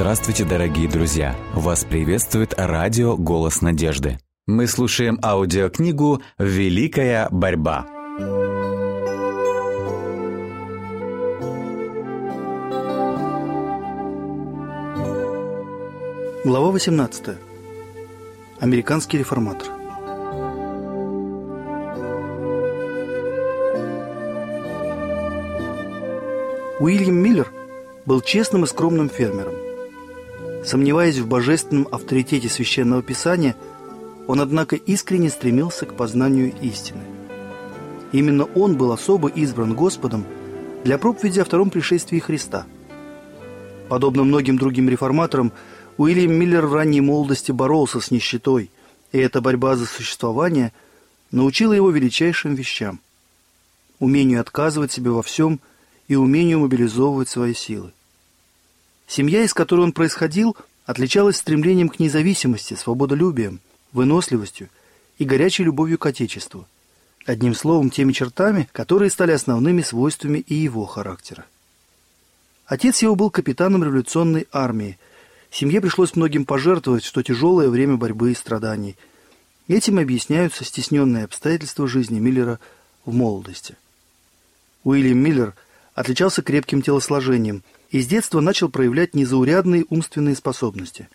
Здравствуйте, дорогие друзья! Вас приветствует радио «Голос надежды». Мы слушаем аудиокнигу «Великая борьба». Глава 18. Американский реформатор. Уильям Миллер был честным и скромным фермером. Сомневаясь в божественном авторитете священного писания, он, однако, искренне стремился к познанию истины. Именно он был особо избран Господом для проповеди о втором пришествии Христа. Подобно многим другим реформаторам, Уильям Миллер в ранней молодости боролся с нищетой, и эта борьба за существование научила его величайшим вещам – умению отказывать себе во всем – и умению мобилизовывать свои силы. Семья, из которой он происходил, отличалась стремлением к независимости, свободолюбием, выносливостью и горячей любовью к Отечеству. Одним словом, теми чертами, которые стали основными свойствами и его характера. Отец его был капитаном революционной армии. Семье пришлось многим пожертвовать что тяжелое время борьбы и страданий. Этим объясняются стесненные обстоятельства жизни Миллера в молодости. Уильям Миллер – отличался крепким телосложением и с детства начал проявлять незаурядные умственные способности.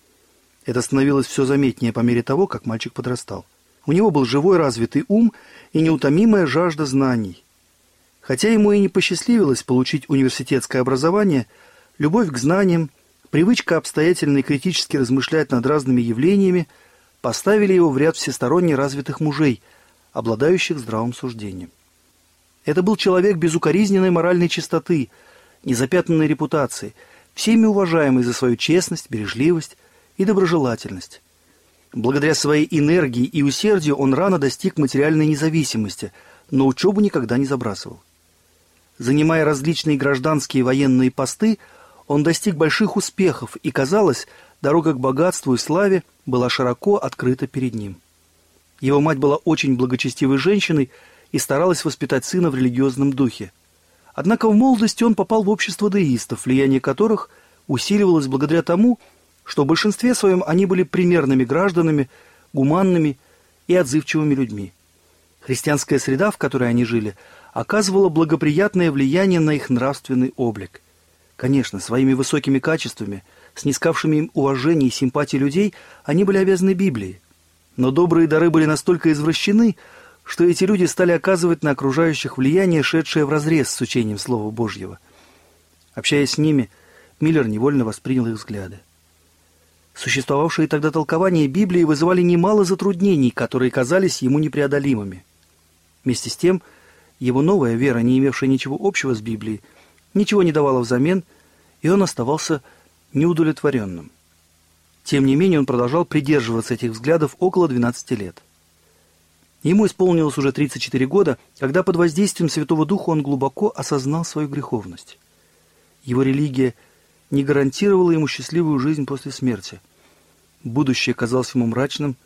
Это становилось все заметнее по мере того, как мальчик подрастал. У него был живой развитый ум и неутомимая жажда знаний. Хотя ему и не посчастливилось получить университетское образование, любовь к знаниям, привычка обстоятельно и критически размышлять над разными явлениями поставили его в ряд всесторонне развитых мужей, обладающих здравым суждением. Это был человек безукоризненной моральной чистоты, незапятнанной репутации, всеми уважаемый за свою честность, бережливость и доброжелательность. Благодаря своей энергии и усердию он рано достиг материальной независимости, но учебу никогда не забрасывал. Занимая различные гражданские и военные посты, он достиг больших успехов, и, казалось, дорога к богатству и славе была широко открыта перед ним. Его мать была очень благочестивой женщиной, и старалась воспитать сына в религиозном духе. Однако в молодости он попал в общество деистов, влияние которых усиливалось благодаря тому, что в большинстве своем они были примерными гражданами, гуманными и отзывчивыми людьми. Христианская среда, в которой они жили, оказывала благоприятное влияние на их нравственный облик. Конечно, своими высокими качествами, снискавшими им уважение и симпатии людей, они были обязаны Библии. Но добрые дары были настолько извращены, что эти люди стали оказывать на окружающих влияние, шедшее вразрез с учением Слова Божьего. Общаясь с ними, Миллер невольно воспринял их взгляды. Существовавшие тогда толкования Библии вызывали немало затруднений, которые казались ему непреодолимыми. Вместе с тем, его новая вера, не имевшая ничего общего с Библией, ничего не давала взамен, и он оставался неудовлетворенным. Тем не менее, он продолжал придерживаться этих взглядов около 12 лет – Ему исполнилось уже 34 года, когда под воздействием Святого Духа он глубоко осознал свою греховность. Его религия не гарантировала ему счастливую жизнь после смерти. Будущее казалось ему мрачным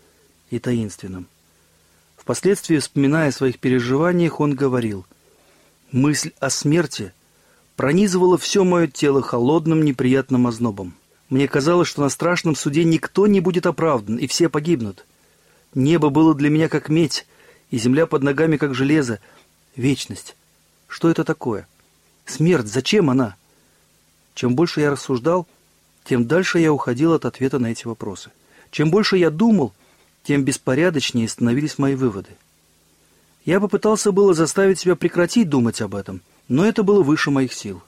и таинственным. Впоследствии, вспоминая о своих переживаниях, он говорил, «Мысль о смерти пронизывала все мое тело холодным неприятным ознобом. Мне казалось, что на страшном суде никто не будет оправдан, и все погибнут. Небо было для меня как медь, и земля под ногами как железо. Вечность. Что это такое? Смерть. Зачем она? Чем больше я рассуждал, тем дальше я уходил от ответа на эти вопросы. Чем больше я думал, тем беспорядочнее становились мои выводы. Я попытался было заставить себя прекратить думать об этом, но это было выше моих сил.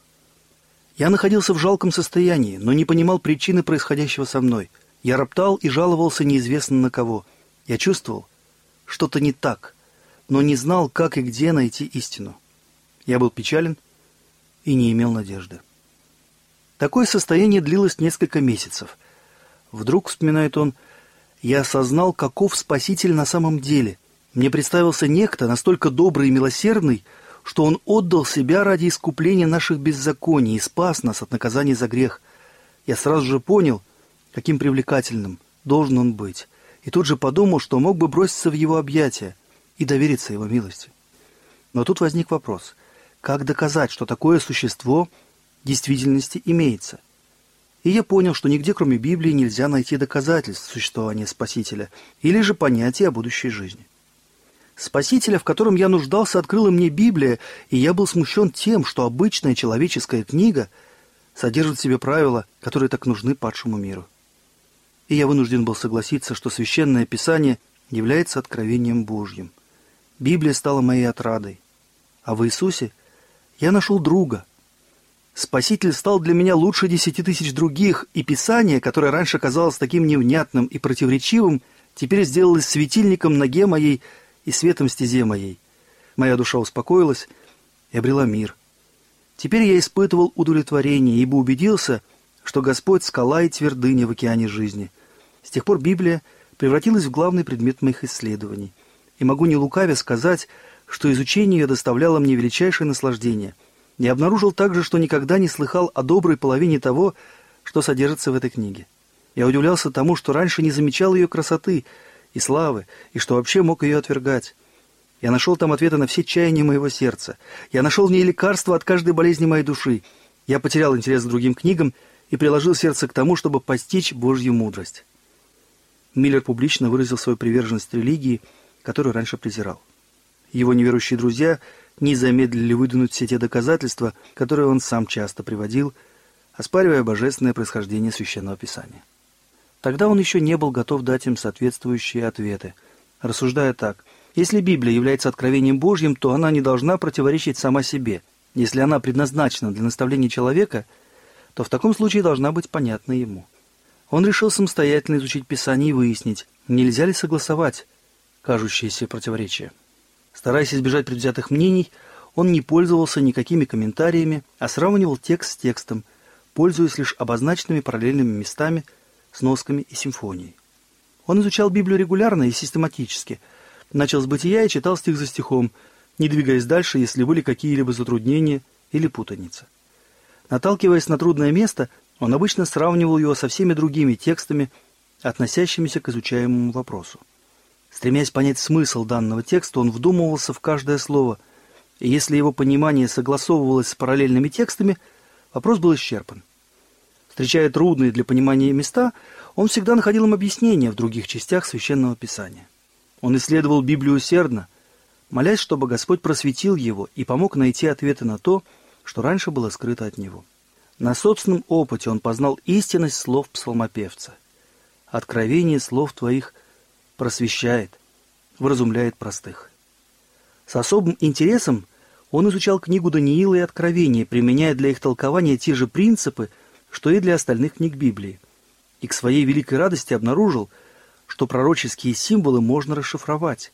Я находился в жалком состоянии, но не понимал причины происходящего со мной. Я роптал и жаловался неизвестно на кого – я чувствовал, что-то не так, но не знал, как и где найти истину. Я был печален и не имел надежды. Такое состояние длилось несколько месяцев. Вдруг, вспоминает он, я осознал, каков Спаситель на самом деле. Мне представился некто, настолько добрый и милосердный, что он отдал себя ради искупления наших беззаконий и спас нас от наказания за грех. Я сразу же понял, каким привлекательным должен он быть и тут же подумал, что мог бы броситься в его объятия и довериться его милости. Но тут возник вопрос, как доказать, что такое существо в действительности имеется? И я понял, что нигде, кроме Библии, нельзя найти доказательств существования Спасителя или же понятия о будущей жизни. Спасителя, в котором я нуждался, открыла мне Библия, и я был смущен тем, что обычная человеческая книга содержит в себе правила, которые так нужны падшему миру. И я вынужден был согласиться, что Священное Писание является откровением Божьим. Библия стала моей отрадой. А в Иисусе я нашел друга, Спаситель стал для меня лучше десяти тысяч других, и Писание, которое раньше казалось таким невнятным и противоречивым, теперь сделалось светильником ноге моей и светом стезе моей. Моя душа успокоилась и обрела мир. Теперь я испытывал удовлетворение, ибо убедился, что Господь — скала и твердыня в океане жизни. С тех пор Библия превратилась в главный предмет моих исследований. И могу не лукавя сказать, что изучение ее доставляло мне величайшее наслаждение — я обнаружил также, что никогда не слыхал о доброй половине того, что содержится в этой книге. Я удивлялся тому, что раньше не замечал ее красоты и славы, и что вообще мог ее отвергать. Я нашел там ответы на все чаяния моего сердца. Я нашел в ней лекарство от каждой болезни моей души. Я потерял интерес к другим книгам и приложил сердце к тому, чтобы постичь Божью мудрость. Миллер публично выразил свою приверженность религии, которую раньше презирал. Его неверующие друзья – не замедлили выдвинуть все те доказательства, которые он сам часто приводил, оспаривая божественное происхождение Священного Писания. Тогда он еще не был готов дать им соответствующие ответы, рассуждая так. Если Библия является откровением Божьим, то она не должна противоречить сама себе. Если она предназначена для наставления человека, то в таком случае должна быть понятна ему. Он решил самостоятельно изучить Писание и выяснить, нельзя ли согласовать кажущиеся противоречия. Стараясь избежать предвзятых мнений, он не пользовался никакими комментариями, а сравнивал текст с текстом, пользуясь лишь обозначенными параллельными местами, сносками и симфонией. Он изучал Библию регулярно и систематически. Начал с бытия и читал стих за стихом, не двигаясь дальше, если были какие-либо затруднения или путаница. Наталкиваясь на трудное место, он обычно сравнивал его со всеми другими текстами, относящимися к изучаемому вопросу. Стремясь понять смысл данного текста, он вдумывался в каждое слово, и если его понимание согласовывалось с параллельными текстами, вопрос был исчерпан. Встречая трудные для понимания места, он всегда находил им объяснения в других частях Священного Писания. Он исследовал Библию усердно, молясь, чтобы Господь просветил его и помог найти ответы на то, что раньше было скрыто от него. На собственном опыте он познал истинность слов псалмопевца. «Откровение слов твоих просвещает, вразумляет простых. С особым интересом он изучал книгу Даниила и Откровения, применяя для их толкования те же принципы, что и для остальных книг Библии. И к своей великой радости обнаружил, что пророческие символы можно расшифровать.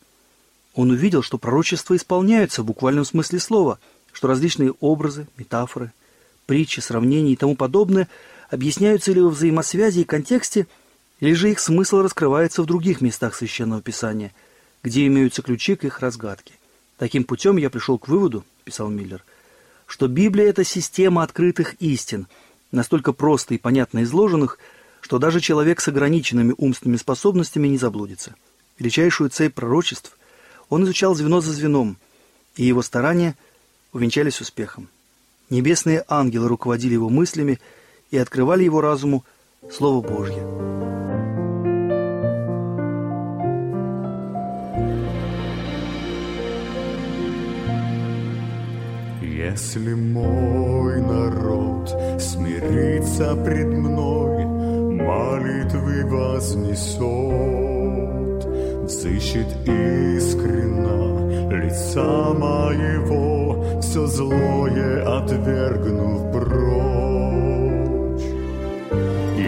Он увидел, что пророчества исполняются в буквальном смысле слова, что различные образы, метафоры, притчи, сравнения и тому подобное объясняются ли во взаимосвязи и контексте – или же их смысл раскрывается в других местах Священного Писания, где имеются ключи к их разгадке. Таким путем я пришел к выводу, писал Миллер, что Библия – это система открытых истин, настолько просто и понятно изложенных, что даже человек с ограниченными умственными способностями не заблудится. Величайшую цепь пророчеств он изучал звено за звеном, и его старания увенчались успехом. Небесные ангелы руководили его мыслями и открывали его разуму Слово Божье. Если мой народ смирится пред мной, молитвы вознесет, взыщет искренно лица моего, все злое отвергнув прочь.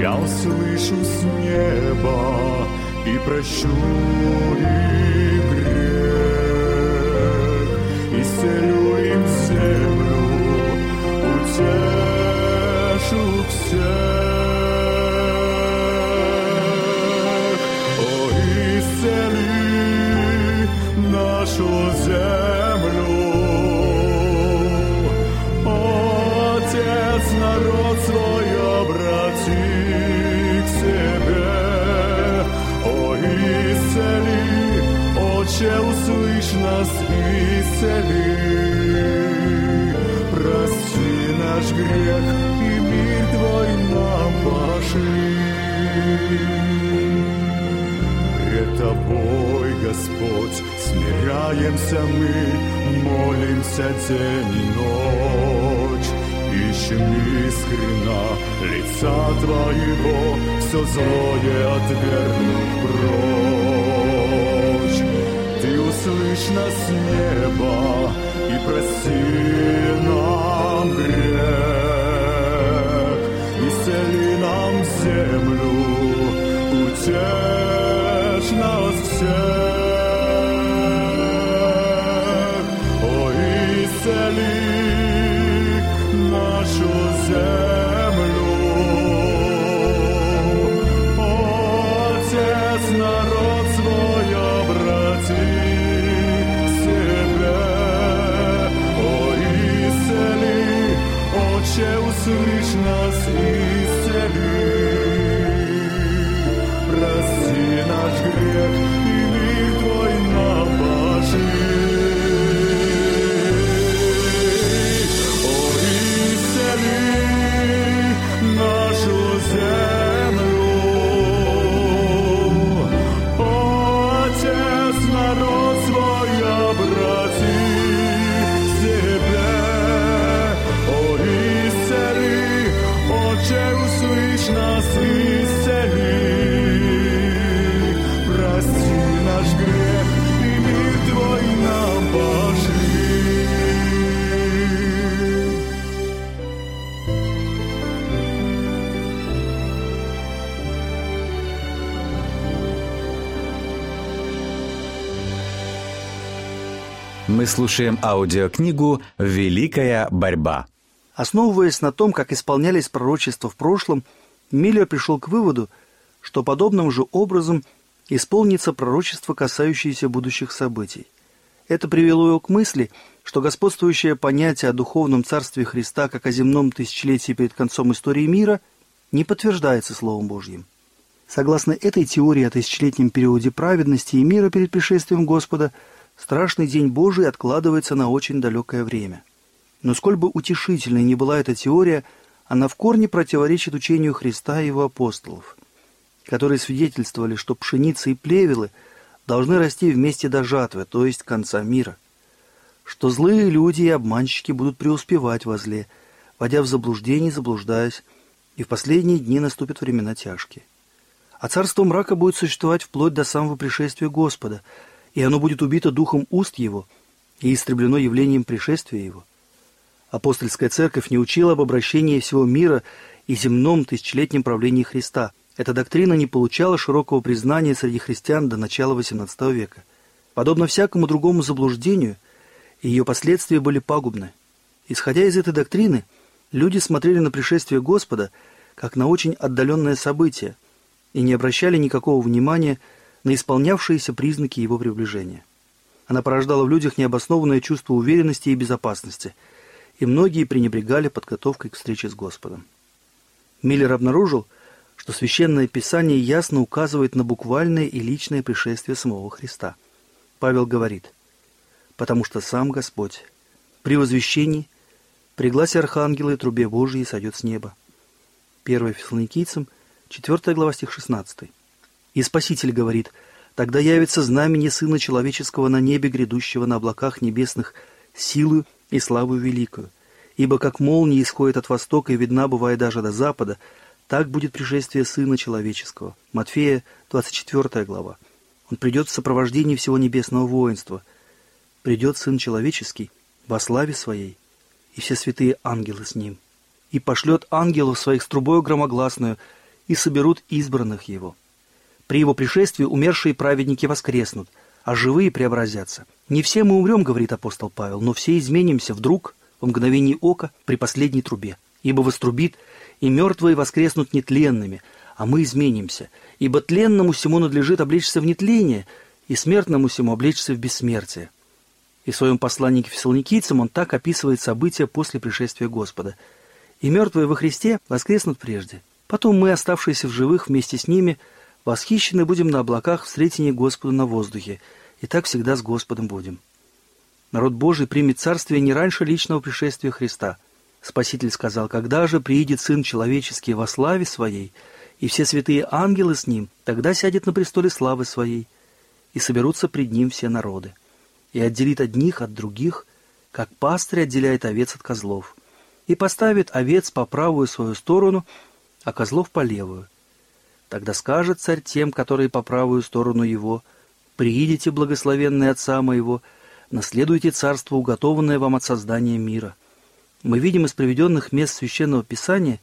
Я услышу с неба и прощу их Отче, услышь нас, исцели наш грех и мир Твой нам пошли. Пред Тобой, Господь, смиряемся мы, молимся день и ночь. Ищем искренно лица Твоего, все злое отвергнув прочь. Нас с неба и прости нам грех исцели нам землю, утешь нас всех. Мы слушаем аудиокнигу «Великая борьба». Основываясь на том, как исполнялись пророчества в прошлом, Миллер пришел к выводу, что подобным же образом исполнится пророчество, касающееся будущих событий. Это привело его к мысли, что господствующее понятие о духовном царстве Христа как о земном тысячелетии перед концом истории мира не подтверждается Словом Божьим. Согласно этой теории о тысячелетнем периоде праведности и мира перед пришествием Господа, страшный день Божий откладывается на очень далекое время. Но сколь бы утешительной ни была эта теория, она в корне противоречит учению Христа и его апостолов, которые свидетельствовали, что пшеница и плевелы должны расти вместе до жатвы, то есть конца мира, что злые люди и обманщики будут преуспевать во зле, вводя в заблуждение заблуждаясь, и в последние дни наступят времена тяжкие. А царство мрака будет существовать вплоть до самого пришествия Господа, и оно будет убито духом уст его и истреблено явлением пришествия его. Апостольская церковь не учила об обращении всего мира и земном тысячелетнем правлении Христа. Эта доктрина не получала широкого признания среди христиан до начала XVIII века. Подобно всякому другому заблуждению, ее последствия были пагубны. Исходя из этой доктрины, люди смотрели на пришествие Господа как на очень отдаленное событие и не обращали никакого внимания на исполнявшиеся признаки его приближения. Она порождала в людях необоснованное чувство уверенности и безопасности, и многие пренебрегали подготовкой к встрече с Господом. Миллер обнаружил, что Священное Писание ясно указывает на буквальное и личное пришествие самого Христа. Павел говорит, «Потому что сам Господь при возвещении, при гласе Архангела и трубе Божией сойдет с неба». 1 Фессалоникийцам, 4 глава, стих 16. И Спаситель говорит, «Тогда явится знамение Сына Человеческого на небе, грядущего на облаках небесных, силою и славу великую. Ибо как молния исходит от востока и видна бывает даже до запада, так будет пришествие Сына Человеческого». Матфея, 24 глава. Он придет в сопровождении всего небесного воинства. Придет Сын Человеческий во славе Своей, и все святые ангелы с Ним. И пошлет ангелов своих с трубою громогласную, и соберут избранных Его. При Его пришествии умершие праведники воскреснут, а живые преобразятся. Не все мы умрем, говорит апостол Павел, но все изменимся вдруг, в мгновении ока, при последней трубе. Ибо вострубит, и мертвые воскреснут нетленными, а мы изменимся. Ибо тленному всему надлежит облечься в нетление, и смертному всему облечься в бессмертие. И в своем послании к фессалоникийцам он так описывает события после пришествия Господа. «И мертвые во Христе воскреснут прежде. Потом мы, оставшиеся в живых вместе с ними, восхищены будем на облаках в встретении Господа на воздухе, и так всегда с Господом будем». Народ Божий примет царствие не раньше личного пришествия Христа. Спаситель сказал, «Когда же приидет Сын Человеческий во славе Своей, и все святые ангелы с Ним, тогда сядет на престоле славы Своей, и соберутся пред Ним все народы, и отделит одних от других, как пастырь отделяет овец от козлов, и поставит овец по правую свою сторону, а козлов по левую. Тогда скажет царь тем, которые по правую сторону его, «Приидите, благословенные Отца моего, наследуйте царство, уготованное вам от создания мира». Мы видим из приведенных мест Священного Писания,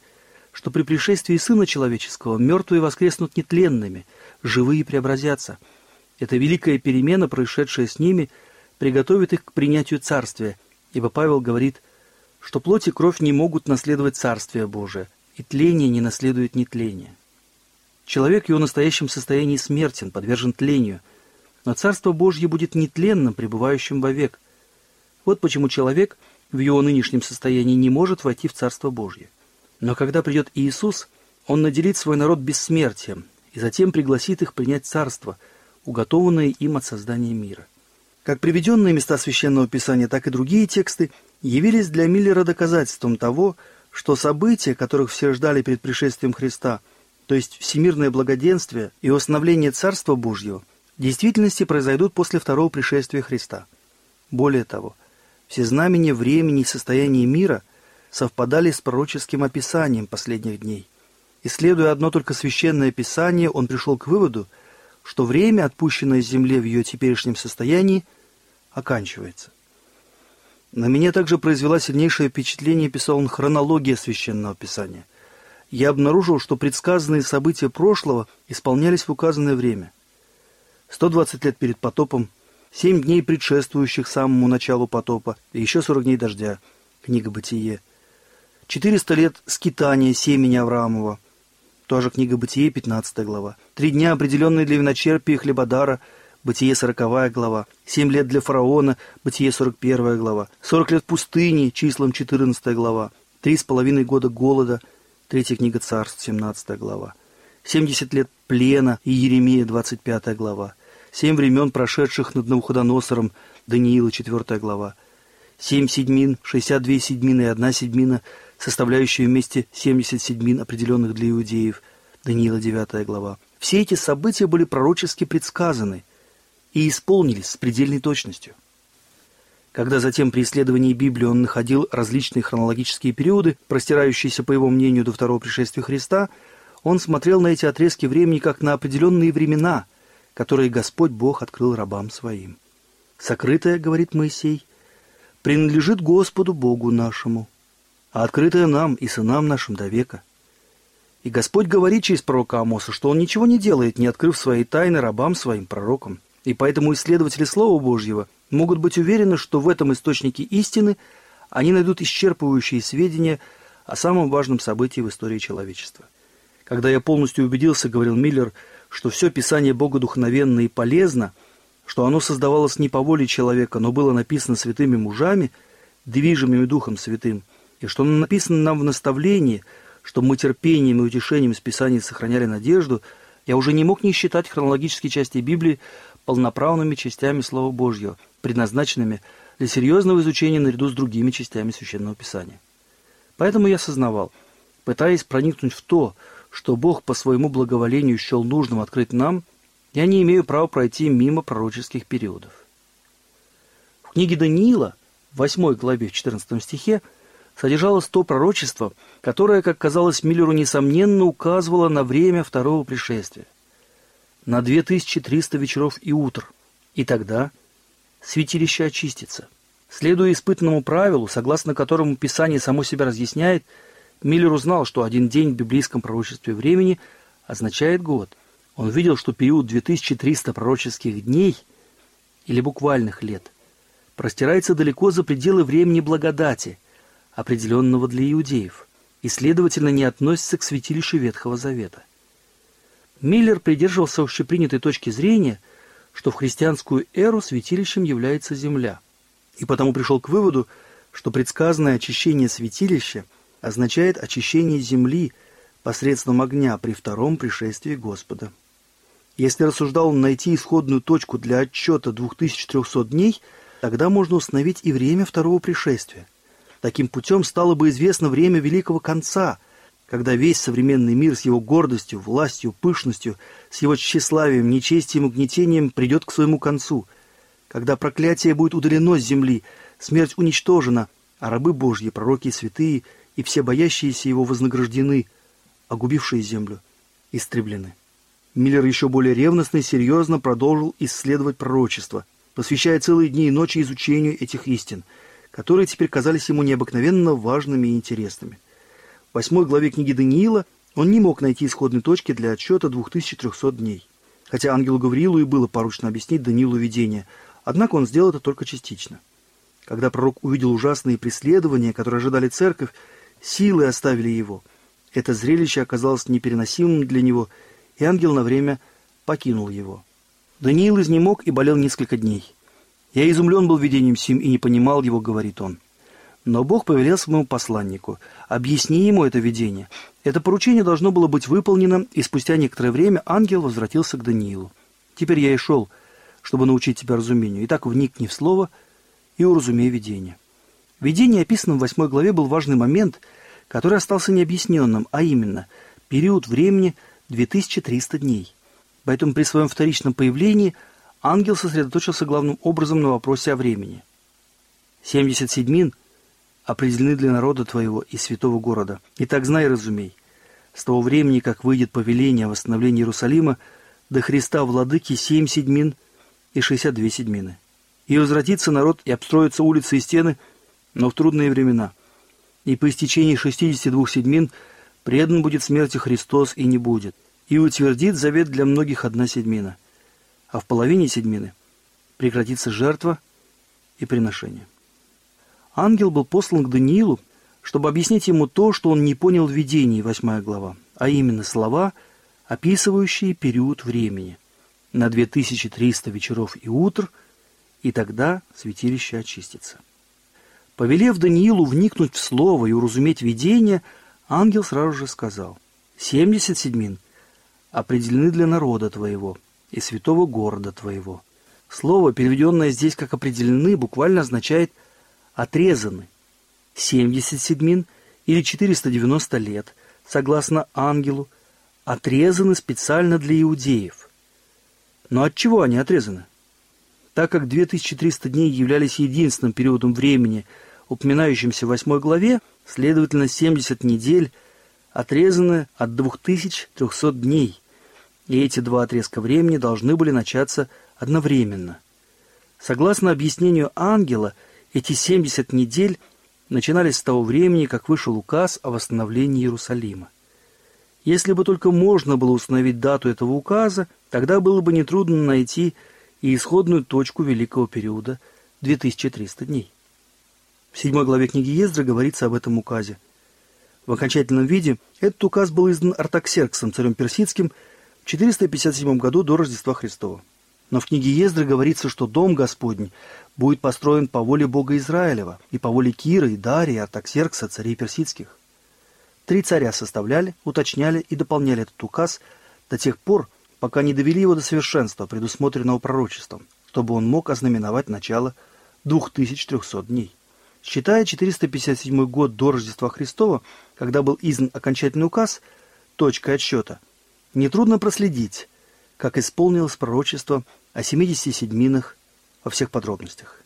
что при пришествии Сына Человеческого мертвые воскреснут нетленными, живые преобразятся. Эта великая перемена, происшедшая с ними, приготовит их к принятию Царствия, ибо Павел говорит, что плоть и кровь не могут наследовать Царствие Божие, и тление не наследует нетление. Человек в его настоящем состоянии смертен, подвержен тлению, но Царство Божье будет нетленным, пребывающим вовек. Вот почему человек – в его нынешнем состоянии не может войти в Царство Божье. Но когда придет Иисус, Он наделит свой народ бессмертием и затем пригласит их принять Царство, уготованное им от создания мира. Как приведенные места Священного Писания, так и другие тексты явились для Миллера доказательством того, что события, которых все ждали перед пришествием Христа, то есть всемирное благоденствие и установление Царства Божьего, в действительности произойдут после второго пришествия Христа. Более того – все знамения времени и состояния мира совпадали с пророческим описанием последних дней. Исследуя одно только священное писание, он пришел к выводу, что время, отпущенное Земле в ее теперешнем состоянии, оканчивается. На меня также произвела сильнейшее впечатление, писал он, хронология священного писания. Я обнаружил, что предсказанные события прошлого исполнялись в указанное время. 120 лет перед потопом семь дней предшествующих самому началу потопа, и еще сорок дней дождя. Книга Бытие. Четыреста лет скитания семени Авраамова. Тоже книга Бытие, 15 глава. Три дня, определенные для виночерпия и хлебодара, Бытие, 40 глава. Семь лет для фараона, Бытие, 41 глава. Сорок лет пустыни, числом 14 глава. Три с половиной года голода, третья книга Царств, 17 глава. Семьдесят лет плена, и Еремия, 25 глава. Семь времен, прошедших над Навуходоносором, Даниила, 4 глава. Семь седьмин, 62 седьмины и одна седьмина, составляющие вместе 70 седьмин, определенных для иудеев, Даниила, 9 глава. Все эти события были пророчески предсказаны и исполнились с предельной точностью. Когда затем при исследовании Библии он находил различные хронологические периоды, простирающиеся, по его мнению, до второго пришествия Христа, он смотрел на эти отрезки времени как на определенные времена – которые Господь Бог открыл рабам своим. Сокрытое, говорит Моисей, принадлежит Господу Богу нашему, а открытое нам и сынам нашим до века. И Господь говорит через пророка Амоса, что Он ничего не делает, не открыв свои тайны рабам своим пророкам. И поэтому исследователи Слова Божьего могут быть уверены, что в этом источнике истины они найдут исчерпывающие сведения о самом важном событии в истории человечества. Когда я полностью убедился, говорил Миллер, что все Писание богодухновенно и полезно, что оно создавалось не по воле человека, но было написано святыми мужами, движимыми Духом Святым, и что оно написано нам в наставлении, что мы терпением и утешением из Писаний сохраняли надежду, я уже не мог не считать хронологические части Библии полноправными частями Слова Божьего, предназначенными для серьезного изучения наряду с другими частями Священного Писания. Поэтому я осознавал, пытаясь проникнуть в то, что Бог по своему благоволению счел нужным открыть нам, я не имею права пройти мимо пророческих периодов. В книге Даниила, в 8 главе, в 14 стихе, содержалось то пророчество, которое, как казалось Миллеру, несомненно указывало на время второго пришествия. На 2300 вечеров и утр. И тогда святилище очистится. Следуя испытанному правилу, согласно которому Писание само себя разъясняет – Миллер узнал, что один день в библейском пророчестве времени означает год. Он видел, что период 2300 пророческих дней или буквальных лет простирается далеко за пределы времени благодати, определенного для иудеев, и, следовательно, не относится к святилищу Ветхого Завета. Миллер придерживался общепринятой точки зрения, что в христианскую эру святилищем является земля, и потому пришел к выводу, что предсказанное очищение святилища – означает очищение земли посредством огня при втором пришествии Господа. Если рассуждал он найти исходную точку для отчета 2300 дней, тогда можно установить и время второго пришествия. Таким путем стало бы известно время Великого Конца, когда весь современный мир с его гордостью, властью, пышностью, с его тщеславием, нечестием и угнетением придет к своему концу, когда проклятие будет удалено с земли, смерть уничтожена, а рабы Божьи, пророки и святые, и все боящиеся его вознаграждены, а губившие землю истреблены. Миллер еще более ревностно и серьезно продолжил исследовать пророчество, посвящая целые дни и ночи изучению этих истин, которые теперь казались ему необыкновенно важными и интересными. Восьмой главе книги Даниила он не мог найти исходной точки для отсчета 2300 дней. Хотя ангелу Гавриилу и было поручено объяснить Даниилу видение, однако он сделал это только частично. Когда пророк увидел ужасные преследования, которые ожидали церковь, силы оставили его. Это зрелище оказалось непереносимым для него – и ангел на время покинул его. Даниил изнемог и болел несколько дней. «Я изумлен был видением сим и не понимал его», — говорит он. Но Бог повелел своему посланнику, «Объясни ему это видение». Это поручение должно было быть выполнено, и спустя некоторое время ангел возвратился к Даниилу. «Теперь я и шел, чтобы научить тебя разумению. Итак, вникни в слово и уразумей видение». Видение, описанном в восьмой главе, был важный момент, который остался необъясненным, а именно период времени – 2300 дней. Поэтому при своем вторичном появлении ангел сосредоточился главным образом на вопросе о времени. 70 седьмин определены для народа твоего и святого города. Итак, знай и разумей, с того времени, как выйдет повеление о восстановлении Иерусалима, до Христа владыки семь седьмин и шестьдесят две седьмины. И возвратится народ и обстроятся улицы и стены, но в трудные времена. И по истечении шестидесяти двух седьмин – Предан будет смерти Христос и не будет. И утвердит завет для многих одна седьмина. А в половине седьмины прекратится жертва и приношение. Ангел был послан к Даниилу, чтобы объяснить ему то, что он не понял в видении, восьмая глава, а именно слова, описывающие период времени на 2300 вечеров и утр, и тогда святилище очистится. Повелев Даниилу вникнуть в слово и уразуметь видение – Ангел сразу же сказал, «Семьдесят седьмин определены для народа твоего и святого города твоего». Слово, переведенное здесь как «определены», буквально означает «отрезаны». Семьдесят седьмин или 490 лет, согласно ангелу, отрезаны специально для иудеев. Но от чего они отрезаны? Так как 2300 дней являлись единственным периодом времени, упоминающимся в восьмой главе, Следовательно, 70 недель отрезаны от 2300 дней, и эти два отрезка времени должны были начаться одновременно. Согласно объяснению ангела, эти 70 недель начинались с того времени, как вышел указ о восстановлении Иерусалима. Если бы только можно было установить дату этого указа, тогда было бы нетрудно найти и исходную точку великого периода 2300 дней. В седьмой главе книги Ездра говорится об этом указе. В окончательном виде этот указ был издан Артаксерксом, царем персидским, в 457 году до Рождества Христова. Но в книге Ездры говорится, что Дом Господень будет построен по воле Бога Израилева и по воле Кира и Дария, Артаксеркса, царей персидских. Три царя составляли, уточняли и дополняли этот указ до тех пор, пока не довели его до совершенства, предусмотренного пророчеством, чтобы он мог ознаменовать начало 2300 дней. Считая 457 год до Рождества Христова, когда был издан окончательный указ, точкой отсчета, нетрудно проследить, как исполнилось пророчество о 70 седьминах во всех подробностях.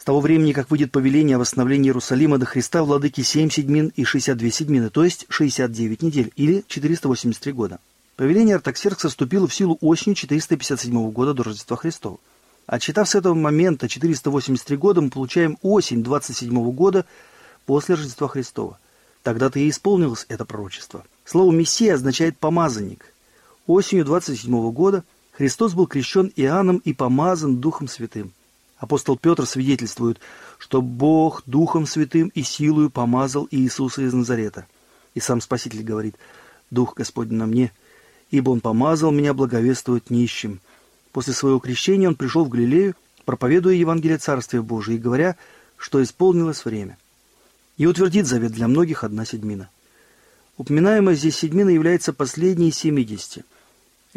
С того времени, как выйдет повеление о восстановлении Иерусалима до Христа, владыки 7 седьмин и 62 седьмины, то есть 69 недель или 483 года. Повеление Артаксеркса вступило в силу осенью 457 года до Рождества Христова. Отсчитав с этого момента 483 года, мы получаем осень 27 года после Рождества Христова. Тогда-то и исполнилось это пророчество. Слово «Мессия» означает «помазанник». Осенью 27 года Христос был крещен Иоанном и помазан Духом Святым. Апостол Петр свидетельствует, что Бог Духом Святым и силою помазал Иисуса из Назарета. И сам Спаситель говорит, «Дух Господень на мне, ибо Он помазал меня благовествовать нищим, После своего крещения он пришел в Галилею, проповедуя Евангелие Царствия Божия и говоря, что исполнилось время. И утвердит завет для многих одна седьмина. Упоминаемая здесь седьмина является последней семидесяти.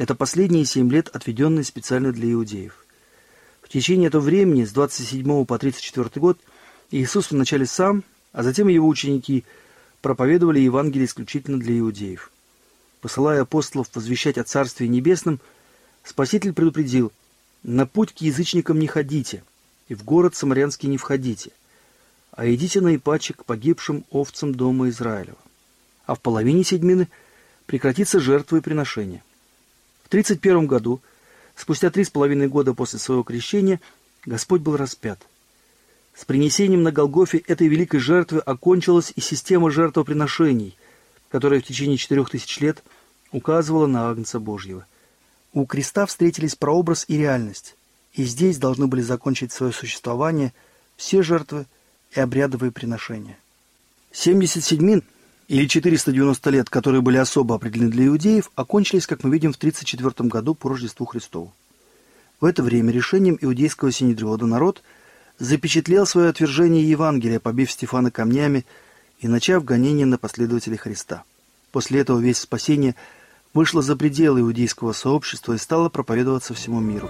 Это последние семь лет, отведенные специально для иудеев. В течение этого времени, с 27 по 34 год, Иисус вначале сам, А затем его ученики проповедовали Евангелие исключительно для иудеев. Посылая апостолов возвещать о Царстве Небесном, Спаситель предупредил, «На путь к язычникам не ходите, и в город Самарянский не входите, а идите на Ипаче к погибшим овцам дома Израилева. А в половине седьмины прекратится жертва и приношение». В 31 году, спустя три с половиной года после своего крещения, Господь был распят. С принесением на Голгофе этой великой жертвы окончилась и система жертвоприношений, которая в течение четырех тысяч лет указывала на Агнца Божьего. У креста встретились прообраз и реальность, и здесь должны были закончить свое существование все жертвы и обрядовые приношения. 77 или 490 лет, которые были особо определены для иудеев, окончились, как мы видим, в 34 году по Рождеству Христову. В это время решением иудейского синедриода народ запечатлел свое отвержение Евангелия, побив Стефана камнями и начав гонение на последователей Христа. После этого весь спасение вышло за пределы иудейского сообщества и стало проповедоваться всему миру.